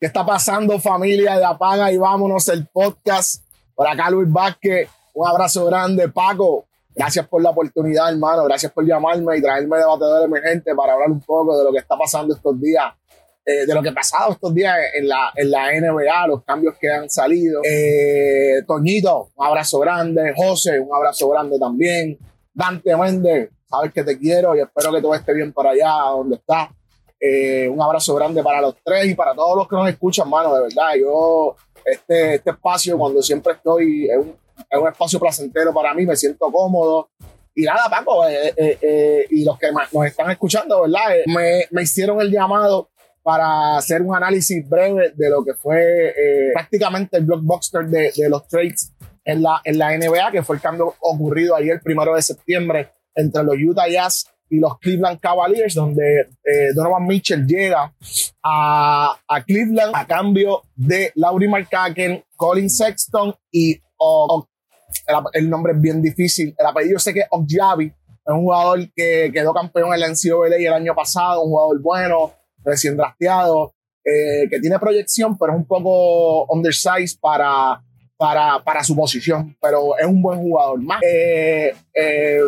¿Qué está pasando, familia de Apaga y Vámonos, el podcast? Por acá, Luis Vázquez. Un abrazo grande, Paco. Gracias por la oportunidad, hermano. Gracias por llamarme y traerme debatedor emergente para hablar un poco de lo que está pasando estos días, eh, de lo que ha pasado estos días en la, en la NBA, los cambios que han salido. Eh, Toñito, un abrazo grande. José, un abrazo grande también. Dante Méndez, sabes que te quiero y espero que todo esté bien para allá donde estás. Eh, un abrazo grande para los tres y para todos los que nos escuchan, mano, de verdad. Yo, este, este espacio, cuando siempre estoy, es un, es un espacio placentero para mí, me siento cómodo. Y nada, Paco, eh, eh, eh y los que nos están escuchando, ¿verdad? Eh, me, me, hicieron el llamado para hacer un análisis breve de lo que fue eh, prácticamente el blockbuster de, de, los trades en la, en la NBA, que fue el cambio ocurrido ayer, el primero de septiembre, entre los Utah Jazz y los Cleveland Cavaliers, donde eh, Donovan Mitchell llega a, a, Cleveland a cambio de Laurie Markkanen, Colin Sexton y o, el, el, nombre es bien difícil. El apellido sé que es Okjavi, es un jugador que quedó campeón en la NCAA el año pasado, un jugador bueno, recién drafteado, eh, que tiene proyección, pero es un poco undersized para, para, para su posición, pero es un buen jugador. Más, eh, eh,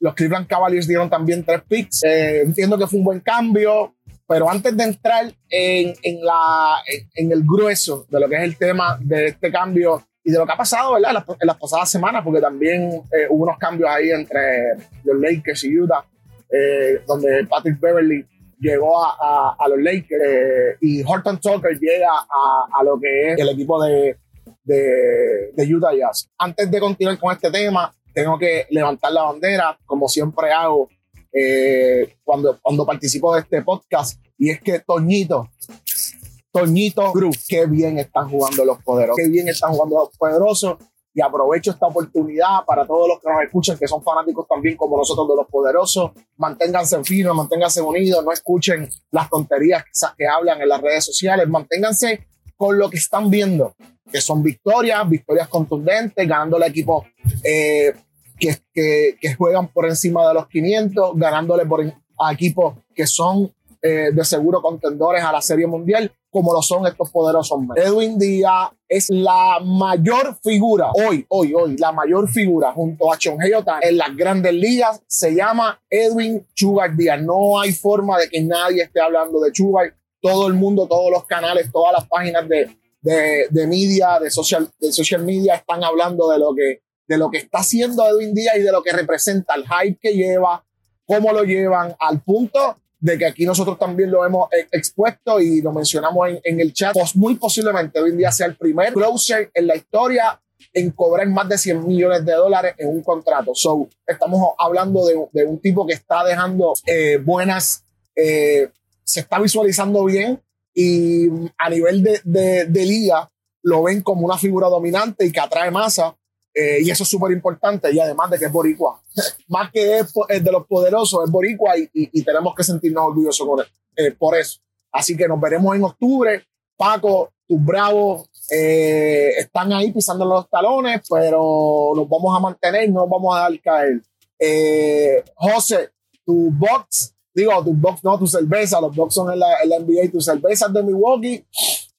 los Cleveland Cavaliers dieron también tres picks. Eh, entiendo que fue un buen cambio, pero antes de entrar en, en, la, en, el grueso de lo que es el tema de este cambio y de lo que ha pasado ¿verdad? En, las, en las pasadas semanas, porque también eh, hubo unos cambios ahí entre los Lakers y Utah, eh, donde Patrick Beverly llegó a, a, a los Lakers eh, y Horton Tucker llega a, a, lo que es el equipo de, de, de Utah Jazz. Antes de continuar con este tema, tengo que levantar la bandera, como siempre hago eh, cuando, cuando participo de este podcast, y es que Toñito, Toñito Cruz, qué bien están jugando los poderosos, qué bien están jugando los poderosos, y aprovecho esta oportunidad para todos los que nos escuchan, que son fanáticos también como nosotros de los poderosos, manténganse firmes, manténganse unidos, no escuchen las tonterías que, que hablan en las redes sociales, manténganse con lo que están viendo, que son victorias, victorias contundentes, ganando el equipo eh, que, que, juegan por encima de los 500, ganándole por, a equipos que son eh, de seguro contendores a la Serie Mundial, como lo son estos poderosos hombres. Edwin Díaz es la mayor figura, hoy, hoy, hoy, la mayor figura junto a Chonhei en las grandes ligas, se llama Edwin Chugar Díaz. No hay forma de que nadie esté hablando de Chugar. Todo el mundo, todos los canales, todas las páginas de, de, de media, de social, de social media están hablando de lo que de lo que está haciendo Edwin Díaz y de lo que representa el hype que lleva, cómo lo llevan, al punto de que aquí nosotros también lo hemos expuesto y lo mencionamos en, en el chat. Pues muy posiblemente Edwin Díaz sea el primer closer en la historia en cobrar más de 100 millones de dólares en un contrato. So, estamos hablando de, de un tipo que está dejando eh, buenas, eh, se está visualizando bien y a nivel de, de, liga lo ven como una figura dominante y que atrae masa. Eh, y eso es súper importante. Y además de que es boricua, más que es, de los poderosos, es boricua y, y, tenemos que sentirnos orgullosos por, eh, por, eso. Así que nos veremos en octubre. Paco, tus bravos eh, están ahí pisando los talones, pero nos vamos a mantener, no nos vamos a dar caer. Eh, José, tu box, digo, tu box, no, tu cerveza, los box son en la, en la NBA, tus cervezas de Milwaukee.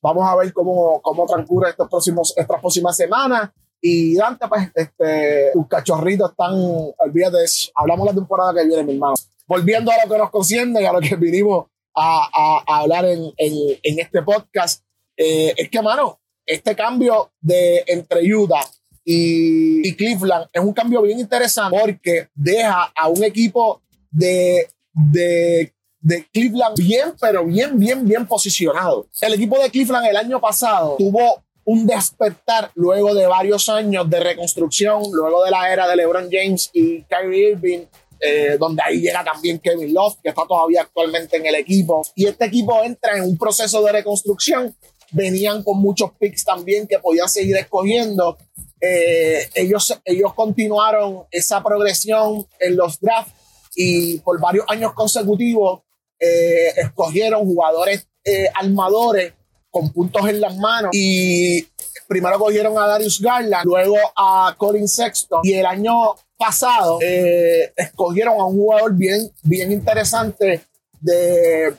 Vamos a ver cómo, cómo transcurre estos próximos, estas próximas semanas. Y Dante, pues, este, tus cachorritos están, olvídate de eso. Hablamos la temporada que viene, mi hermano. Volviendo a lo que nos conciende y a lo que vinimos a, a, a hablar en, en, en, este podcast, eh, es que, mano, este cambio de entre Utah y, y, Cleveland es un cambio bien interesante porque deja a un equipo de, de, de Cleveland bien, pero bien, bien, bien posicionado. El equipo de Cleveland el año pasado tuvo un despertar luego de varios años de reconstrucción, luego de la era de LeBron James y Kyrie Irving, eh, donde ahí llega también Kevin Love, que está todavía actualmente en el equipo. Y este equipo entra en un proceso de reconstrucción. Venían con muchos picks también que podían seguir escogiendo. Eh, ellos, ellos continuaron esa progresión en los drafts y por varios años consecutivos eh, escogieron jugadores armadores con puntos en las manos. Y primero cogieron a Darius Garland, luego a Colin Sexton. Y el año pasado eh, escogieron a un jugador bien, bien interesante de,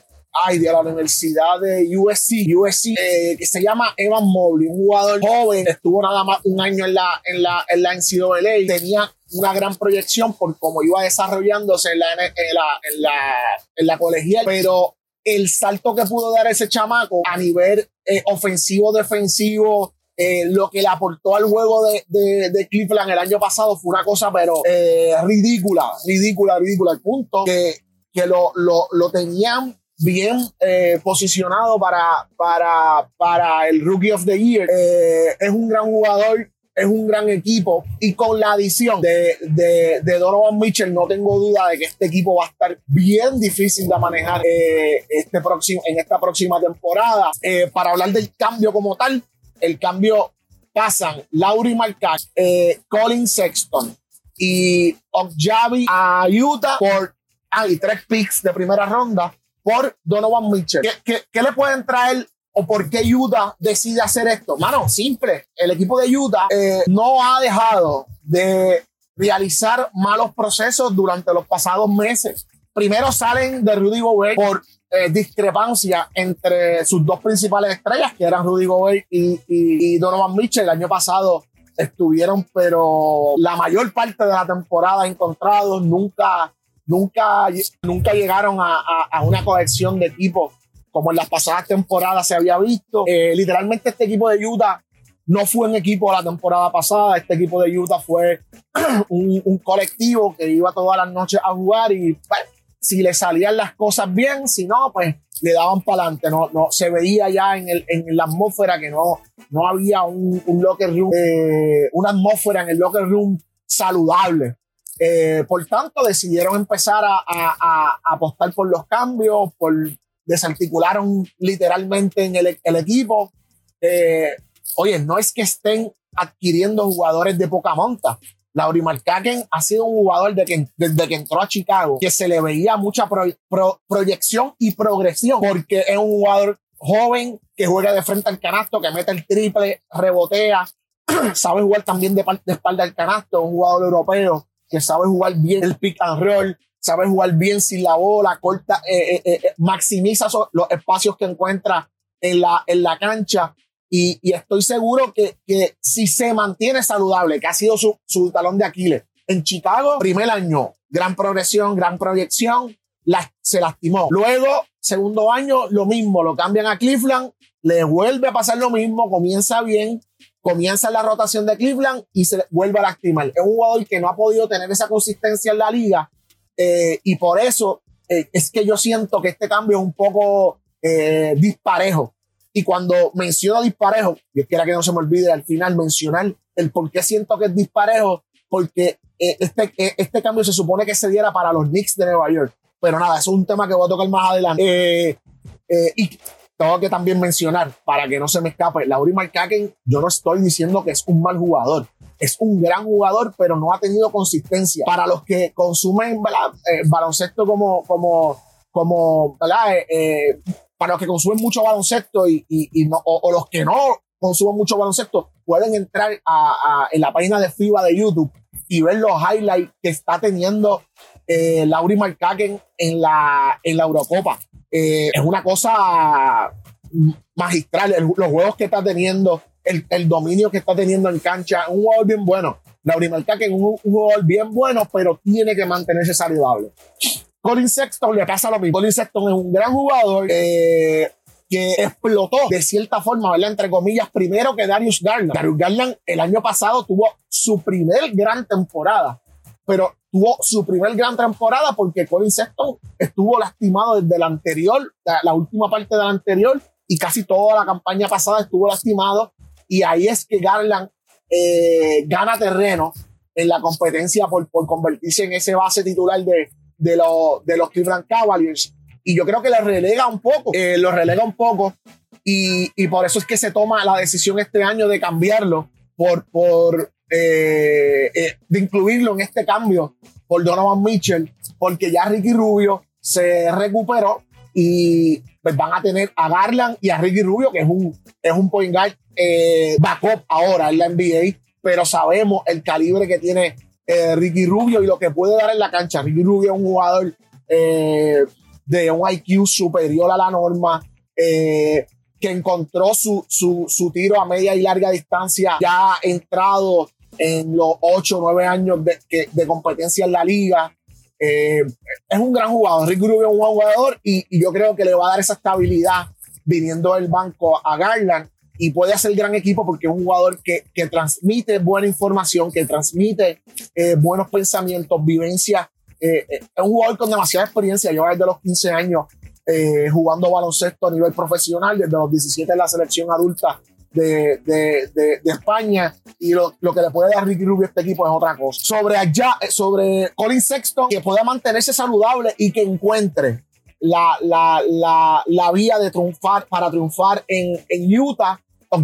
ay, de la Universidad de USC, USC eh, que se llama Evan Mobley, un jugador joven, estuvo nada más un año en la, en la, en la NCAA, tenía una gran proyección por cómo iba desarrollándose en la, en la, en la, en la colegial, pero el salto que pudo dar ese chamaco a nivel eh, ofensivo, defensivo, eh, lo que le aportó al juego de, de, de, Cleveland el año pasado fue una cosa, pero eh, ridícula, ridícula, ridícula. Al punto que, que lo, lo, lo tenían bien eh, posicionado para, para, para el Rookie of the Year. Eh, es un gran jugador, es un gran equipo y con la adición de, de, de, Donovan Mitchell no tengo duda de que este equipo va a estar bien difícil de manejar eh, este próximo, en esta próxima temporada. Para hablar del cambio como tal, el cambio pasan Lauri Marcac, eh, Colin Sexton y Okjavi a Utah por ah, y tres picks de primera ronda por Donovan Mitchell. ¿Qué, le pueden traer o por qué Utah decide hacer esto? Mano, simple. El equipo de Utah eh, no ha dejado de realizar malos procesos durante los pasados meses. Primero salen de Rudy Gobert por eh, discrepancia entre sus dos principales estrellas, que eran Rudy Gobert y, y, y, Donovan Mitchell. El año pasado estuvieron, pero la mayor parte de la temporada encontrados, nunca, nunca, nunca llegaron a, a, una cohesión de equipo como en las pasadas temporadas se había visto. Eh, literalmente este equipo de Utah no fue un equipo la temporada pasada, este equipo de Utah fue un, colectivo que iba todas las noches a jugar y pues, si le salían las cosas bien, si no, pues le daban para adelante. No, no, se veía ya en, el, en la atmósfera que no, no había un, un locker room, eh, una atmósfera en el locker room saludable. Eh, por tanto, decidieron empezar a, apostar por los cambios, por desarticularon literalmente en el, equipo. Eh, oye, no es que estén adquiriendo jugadores de poca monta. Lauri Markaken ha sido un jugador desde que entró a Chicago que se le veía mucha pro, pro, proyección y progresión porque es un jugador joven que juega de frente al canasto, que mete el triple, rebotea, sabe jugar también de, de espalda al canasto, un jugador europeo que sabe jugar bien el pick and roll, sabe jugar bien sin la bola, corta, eh, eh, eh, maximiza los espacios que encuentra en la, en la cancha. Y, y estoy seguro que, que, si se mantiene saludable, que ha sido su, su talón de Aquiles, en Chicago, primer año, gran progresión, gran proyección, la, se lastimó. Luego, segundo año, lo mismo, lo cambian a Cleveland, le vuelve a pasar lo mismo, comienza bien, comienza la rotación de Cleveland y se vuelve a lastimar. Es un jugador que no ha podido tener esa consistencia en la liga eh, y por eso eh, es que yo siento que este cambio es un poco eh, disparejo. Y cuando menciono disparejo, yo quiera que no se me olvide al final mencionar el por qué siento que es disparejo, porque este, este cambio se supone que se diera para los Knicks de Nueva York. Pero nada, eso es un tema que voy a tocar más adelante. y tengo que también mencionar, para que no se me escape, Lauri Markaken, yo no estoy diciendo que es un mal jugador. Es un gran jugador, pero no ha tenido consistencia. Para los que consumen eh, baloncesto como, como, como eh, eh, para los que consumen mucho baloncesto y, o, los que no consumen mucho baloncesto, pueden entrar a, a, en la página de FIBA de YouTube y ver los highlights que está teniendo eh, Lauri Markaken en la, en la Eurocopa. Eh, es una cosa magistral, el, los juegos que está teniendo el, el, dominio que está teniendo en cancha. Un jugador bien bueno. Lauri que es un, un, jugador bien bueno, pero tiene que mantenerse saludable. Colin Sexton le pasa lo mismo. Colin Sexton es un gran jugador eh, que explotó de cierta forma, ¿verdad? Entre comillas, primero que Darius Garland. Darius Garland el año pasado tuvo su primer gran temporada, pero tuvo su primer gran temporada porque Colin Sexton estuvo lastimado desde la anterior, la, la última parte de la anterior, y casi toda la campaña pasada estuvo lastimado y ahí es que Garland eh, gana terreno en la competencia por, por, convertirse en ese base titular de, de, lo, de los Cleveland Cavaliers. Y yo creo que le relega un poco, eh, lo relega un poco. Y, y, por eso es que se toma la decisión este año de cambiarlo, por, por eh, eh de incluirlo en este cambio por Donovan Mitchell, porque ya Ricky Rubio se recuperó y pues van a tener a Garland y a Ricky Rubio, que es un, es un point guard eh, backup ahora en la NBA, pero sabemos el calibre que tiene Ricky Rubio y lo que puede dar en la cancha. Ricky Rubio es un jugador de un IQ superior a la norma, que encontró su, su, su, tiro a media y larga distancia, ya entrado en los 8 o 9 años de, de, competencia en la liga. Eh, es un gran jugador. Rick Rubio es un jugador y, y, yo creo que le va a dar esa estabilidad viniendo del banco a Garland y puede hacer gran equipo porque es un jugador que, que transmite buena información, que transmite eh, buenos pensamientos, vivencia. Eh, eh, es un jugador con demasiada experiencia. Yo desde los 15 años jugando baloncesto a nivel profesional, desde los 17 en la selección adulta de, de, de, España y lo, lo, que le puede dar Ricky Rubio a este equipo es otra cosa. Sobre allá, sobre Colin Sexton, que pueda mantenerse saludable y que encuentre la, la, la, la vía de triunfar para triunfar en, en Utah.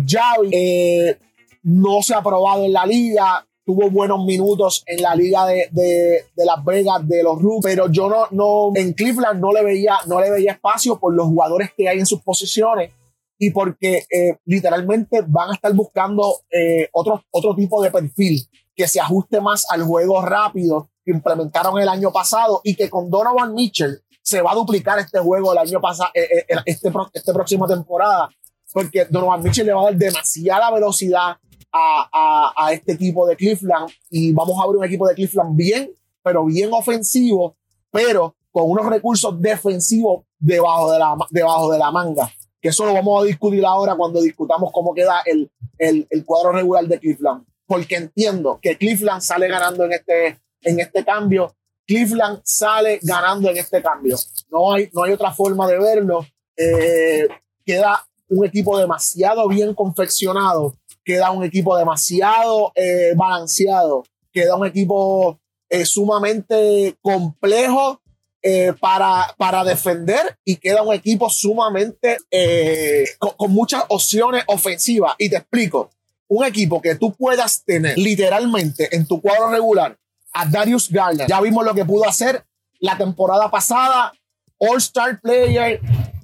Javi eh, no se ha probado en la liga, tuvo buenos minutos en la liga de, de, Las Vegas de los Rooks, pero yo no, no, en Cleveland no le veía, no le veía espacio por los jugadores que hay en sus posiciones y porque eh, literalmente van a estar buscando eh, otro, otro tipo de perfil que se ajuste más al juego rápido que implementaron el año pasado y que con Donovan Mitchell se va a duplicar este juego el año pasado, eh, eh, este, este próxima temporada, porque Donovan Mitchell le va a dar demasiada velocidad a, a, a, este equipo de Cleveland y vamos a ver un equipo de Cleveland bien, pero bien ofensivo, pero con unos recursos defensivos debajo de la, debajo de la manga. Que eso lo vamos a discutir ahora cuando discutamos cómo queda el, el, cuadro regular de Cleveland. Porque entiendo que Cleveland sale ganando en este, en este cambio Cleveland sale ganando en este cambio. No hay, no hay otra forma de verlo. Eh, queda un equipo demasiado bien confeccionado, queda un equipo demasiado eh, balanceado, queda un equipo eh, sumamente complejo eh, para, para defender y queda un equipo sumamente eh, con, muchas opciones ofensivas. Y te explico, un equipo que tú puedas tener literalmente en tu cuadro regular a Darius Garland. Ya vimos lo que pudo hacer la temporada pasada. All-Star Player,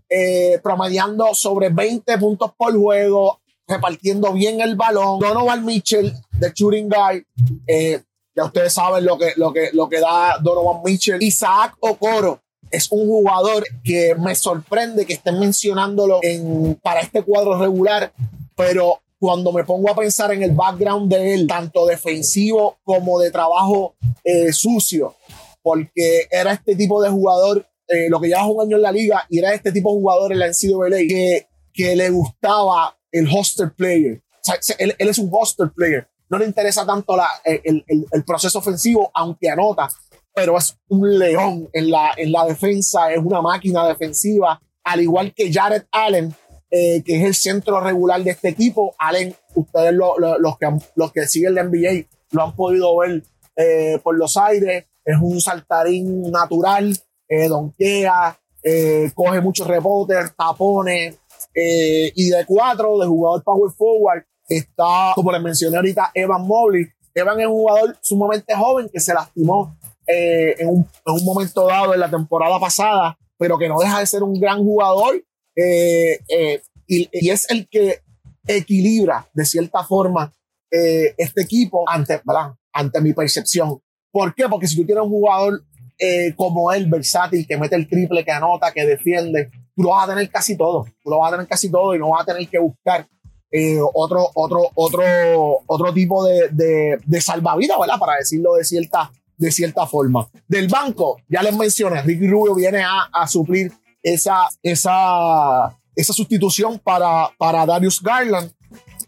eh, promediando sobre 20 puntos por juego, repartiendo bien el balón. Donovan Mitchell, de shooting. Eh, ya ustedes saben lo que, lo, que, lo que da Donovan Mitchell. Isaac Okoro es un jugador que me sorprende que estén mencionándolo en, para este cuadro regular, pero cuando me pongo a pensar en el background de él, tanto defensivo como de trabajo eh, sucio, porque era este tipo de jugador, eh, lo que lleva un año en la liga, y era este tipo de jugador en la NCAA que, que le gustaba el hoster player. Él, es un hoster player. No le interesa tanto el, proceso ofensivo, aunque anota, pero es un león en la, en la defensa, es una máquina defensiva, al igual que Jared Allen, eh, que es el centro regular de este equipo. Allen, ustedes lo, lo, los, que, los que siguen la NBA lo han podido ver eh, por los aires. Es un saltarín natural, eh, eh, coge muchos rebotes, tapones. Y de cuatro, de jugador power forward, está, como les mencioné ahorita, Evan Mobley. Evan es un jugador sumamente joven que se lastimó en un, en, un, momento dado en la temporada pasada, pero que no deja de ser un gran jugador eh, eh, y, y, es el que equilibra de cierta forma eh, este equipo ante, ante mi percepción. ¿Por qué? Porque si tú tienes un jugador eh, como él, versátil, que mete el triple, que anota, que defiende, tú lo vas a tener casi todo. Tú lo vas a tener casi todo y no vas a tener que buscar eh, otro, otro, otro, otro tipo de, de, de salvavidas. Para decirlo de cierta, de cierta forma. Del banco, ya les mencioné, Ricky Rubio viene a, a suplir esa, esa, esa sustitución para, para Darius Garland,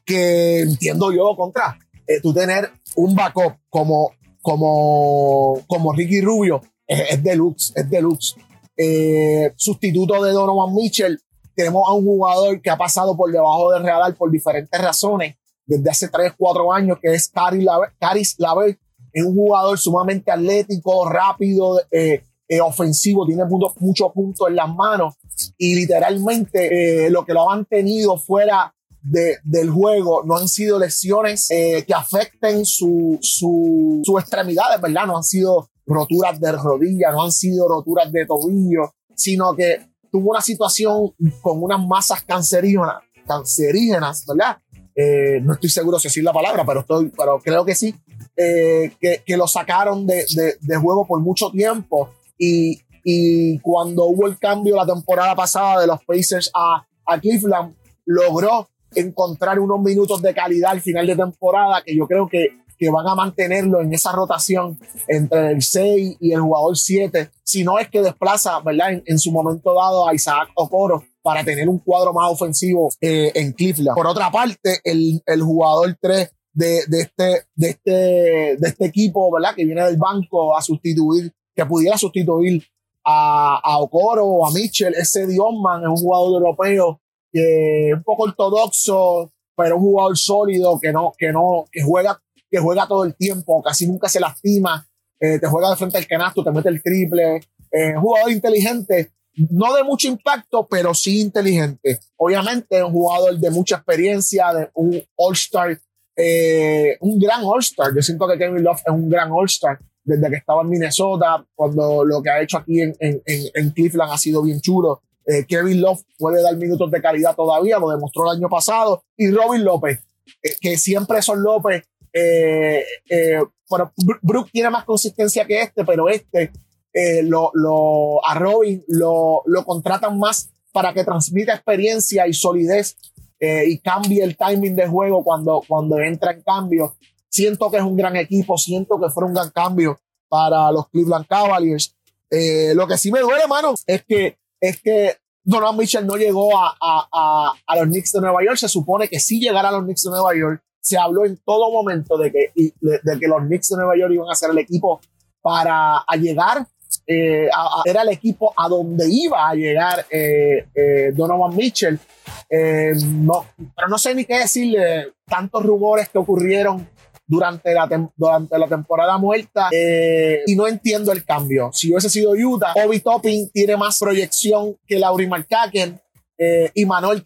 que entiendo yo contra. Eh, tú tener un backup como, como, como Ricky Rubio es, es deluxe, es deluxe. Eh, sustituto de Donovan Mitchell, tenemos a un jugador que ha pasado por debajo del radar por diferentes razones desde hace 3, 4 años, que es Caris Lavert. Es un jugador sumamente atlético, rápido, eh, eh, ofensivo, tiene muchos mucho puntos en las manos y literalmente eh, lo que lo han tenido fuera de, del juego no han sido lesiones eh, que afecten sus su, su extremidades, ¿verdad? No han sido roturas de rodilla, no han sido roturas de tobillo, sino que tuvo una situación con unas masas cancerígenas, cancerígenas ¿verdad? Eh, no estoy seguro si decir la palabra, pero, estoy, pero creo que sí, eh, que, que, lo sacaron de, de, juego por mucho tiempo y, y cuando hubo el cambio la temporada pasada de los Pacers a, a Cleveland, logró encontrar unos minutos de calidad al final de temporada que yo creo que, que van a mantenerlo en esa rotación entre el 6 y el jugador 7, si no es que desplaza, ¿verdad? En, su momento dado a Isaac Okoro para tener un cuadro más ofensivo eh, en Cleveland. Por otra parte, el, el jugador 3 de, de, este, de, este, de este equipo, ¿verdad? Que viene del banco a sustituir, que pudiera sustituir a, a Okoro o a Mitchell, ese Dionman es un jugador europeo que es un poco ortodoxo, pero un jugador sólido que no, que no, que juega, que juega todo el tiempo, casi nunca se lastima, eh, te juega de frente al canasto, te mete el triple, eh, jugador inteligente, no de mucho impacto, pero sí inteligente. Obviamente, un jugador de mucha experiencia, de un All-Star eh, un gran All-Star. Yo siento que Kevin Love es un gran All-Star desde que estaba en Minnesota, cuando lo que ha hecho aquí en, en, en Cleveland ha sido bien chulo. Eh, Kevin Love puede dar minutos de calidad todavía, lo demostró el año pasado. Y Robin López, eh, que siempre son López. Eh, bueno, Brook tiene más consistencia que este, pero este lo, lo, a Robin lo, lo contratan más para que transmita experiencia y solidez eh, y cambie el timing de juego cuando, cuando entra en cambio. Siento que es un gran equipo, siento que fue un gran cambio para los Cleveland Cavaliers. Eh, lo que sí me duele, mano, es que, es que Donovan Mitchell no llegó a, a, a, los Knicks de Nueva York. Se supone que sí llegará a los Knicks de Nueva York. Se habló en todo momento de que, de, que los Knicks de Nueva York iban a ser el equipo para llegar eh, era el equipo a donde iba a llegar eh, eh, Donovan Mitchell. no, pero no sé ni qué decirle, tantos rumores que ocurrieron durante la, durante la temporada muerta y no entiendo el cambio. Si hubiese sido Utah, Obi Topping tiene más proyección que Laurie Markaken y Manuel,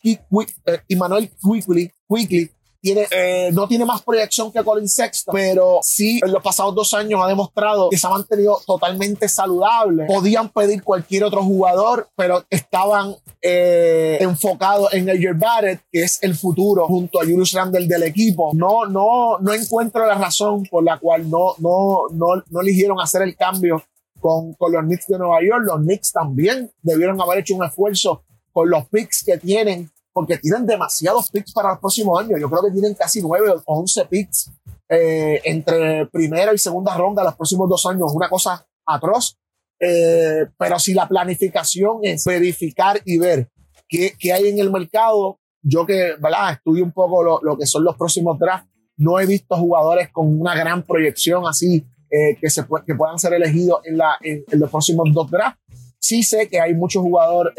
Manuel Quickly, Quickly tiene, eh, no tiene más proyección que Colin Sexton, pero sí en los pasados dos años ha demostrado que se ha mantenido totalmente saludable. Podían pedir cualquier otro jugador, pero estaban eh, enfocados en el Barrett, que es el futuro, junto a Julius Randle del equipo. No, no, no encuentro la razón por la cual no, no, no, no eligieron hacer el cambio con, con los Knicks de Nueva York. Los Knicks también debieron haber hecho un esfuerzo con los picks que tienen porque tienen demasiados picks para los próximos años. Yo creo que tienen casi 9 o 11 picks eh, entre primera y segunda ronda los próximos dos años. Una cosa atroz. Eh, pero si la planificación es verificar y ver qué, qué hay en el mercado, yo que ¿verdad? estudio un poco lo, lo, que son los próximos drafts, no he visto jugadores con una gran proyección así eh, que, se que puedan ser elegidos en, la, en, los próximos dos drafts. Sí sé que hay muchos jugadores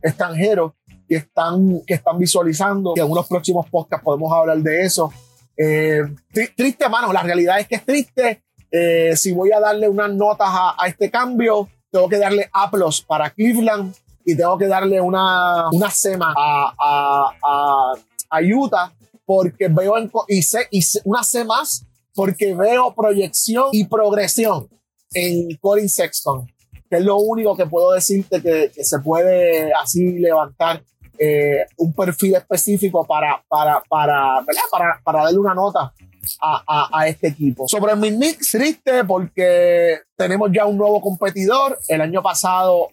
extranjeros que están, que están visualizando. Y en unos próximos podcasts podemos hablar de eso. Eh, triste, mano, la realidad es que es triste. Eh, si voy a darle unas notas a, este cambio, tengo que darle A para Cleveland y tengo que darle una, una sema a, a, a, Utah porque veo en, y, y una C más porque veo proyección y progresión en Colin Sexton, que es lo único que puedo decirte que, que se puede así levantar eh, un perfil específico para, para, para, para, para darle una nota a, a, este equipo. Sobre mis Knicks, triste porque tenemos ya un nuevo competidor. El año pasado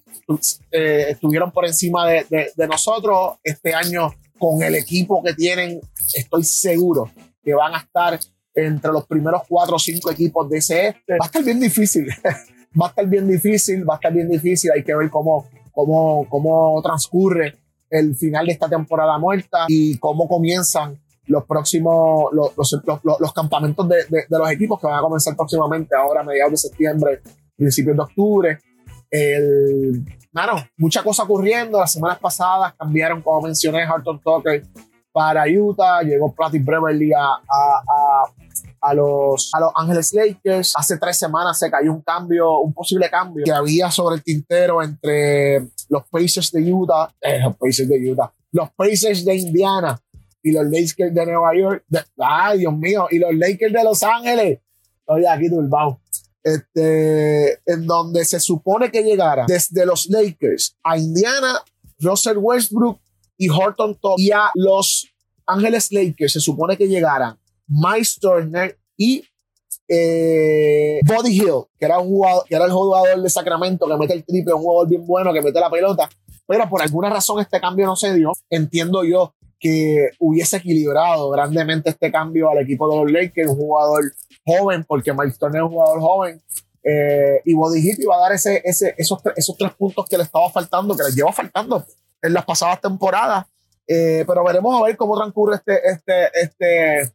eh, estuvieron por encima de, de, nosotros. Este año, con el equipo que tienen, estoy seguro que van a estar entre los primeros cuatro o cinco equipos de ese este. Va a estar bien difícil. va a estar bien difícil, va a estar bien difícil. Hay que ver cómo, cómo, cómo transcurre el final de esta temporada muerta y cómo comienzan los próximos, los, los, campamentos de, de, los equipos que van a comenzar próximamente, ahora a mediados de septiembre, principios de octubre. El, bueno, mucha cosa ocurriendo. Las semanas pasadas cambiaron, como mencioné, Harton Tucker para Utah, llegó Platty Beverly a, a, a, los, a los Ángeles Lakers. Hace tres semanas se cayó un cambio, un posible cambio que había sobre el tintero entre los Pacers de Utah, eh, los Pacers de Utah, los Pacers de Indiana y los Lakers de Nueva York. ay, Dios mío, y los Lakers de Los Ángeles. Estoy aquí turbado. Este, en donde se supone que llegara desde los Lakers a Indiana, Russell Westbrook y Horton Top y a los Ángeles Lakers se supone que llegaran Miles Turner y eh, Body Hill, que era, un jugador, que era el jugador de Sacramento que mete el triple, un jugador bien bueno que mete la pelota, pero por alguna razón este cambio no se dio. Entiendo yo que hubiese equilibrado grandemente este cambio al equipo de los Lakers, un jugador joven, porque Mike Turner es un jugador joven, eh, y Body Hill iba a dar ese, ese, esos, esos tres puntos que le estaba faltando, que les lleva faltando en las pasadas temporadas. Eh, pero veremos a ver cómo transcurre este, este, este,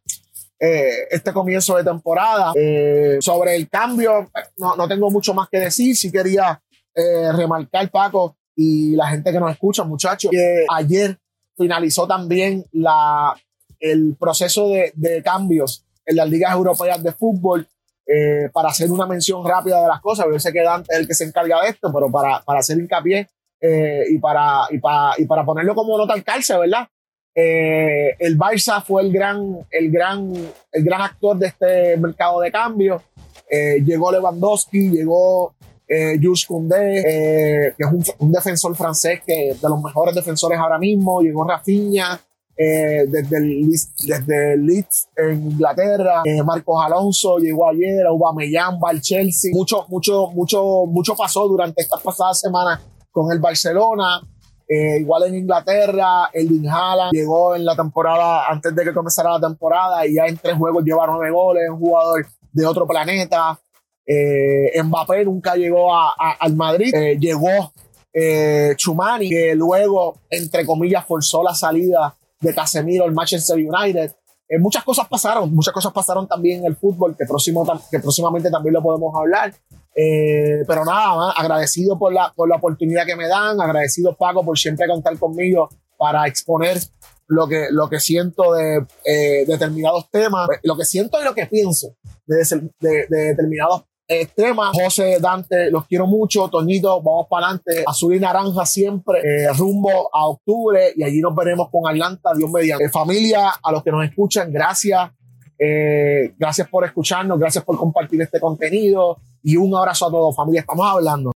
eh, este comienzo de temporada. Eh, sobre el cambio, no, no, tengo mucho más que decir. Sí quería eh, remarcar, Paco, y la gente que nos escucha, muchachos, que ayer finalizó también la, el proceso de, de cambios en las ligas europeas de fútbol. Eh, para hacer una mención rápida de las cosas, yo sé que Dante es el que se encarga de esto, pero para, para hacer hincapié eh, y, para, y, para, y para ponerlo como nota al calce, ¿verdad? Eh, el Barça fue el gran, el, gran, el gran actor de este mercado de cambio. Eh, llegó Lewandowski, llegó eh, Jules Koundé, eh, que es un, un, defensor francés que de los mejores defensores ahora mismo. Llegó Rafinha eh, desde, el, desde Leeds en Inglaterra. Marcos Alonso llegó ayer, Aubameyang va al Chelsea. Mucho, mucho, mucho, mucho pasó durante estas pasadas semanas con el Barcelona. Eh, igual en Inglaterra, el Haaland llegó en la temporada, antes de que comenzara la temporada, y ya en tres juegos lleva nueve goles, un jugador de otro planeta. Eh, Mbappé nunca llegó a, al Madrid, eh, llegó eh, Chumani, que luego, entre comillas, forzó la salida de Casemiro al Manchester United. Muchas cosas pasaron, muchas cosas pasaron también en el fútbol, que, próximo, que próximamente también lo podemos hablar. Eh, pero nada más, agradecido por la, por la oportunidad que me dan, agradecido Paco por siempre contar conmigo para exponer lo que, lo que siento de eh, determinados temas, lo que siento y lo que pienso de, de, de determinados eh, temas. José, Dante, los quiero mucho. Toñito, vamos para adelante. Azul y naranja siempre, eh, rumbo a octubre y allí nos veremos con Atlanta, Dios mediante. familia, a los que nos escuchan, gracias. gracias por escucharnos, gracias por compartir este contenido y un abrazo a todos, familia. Estamos hablando.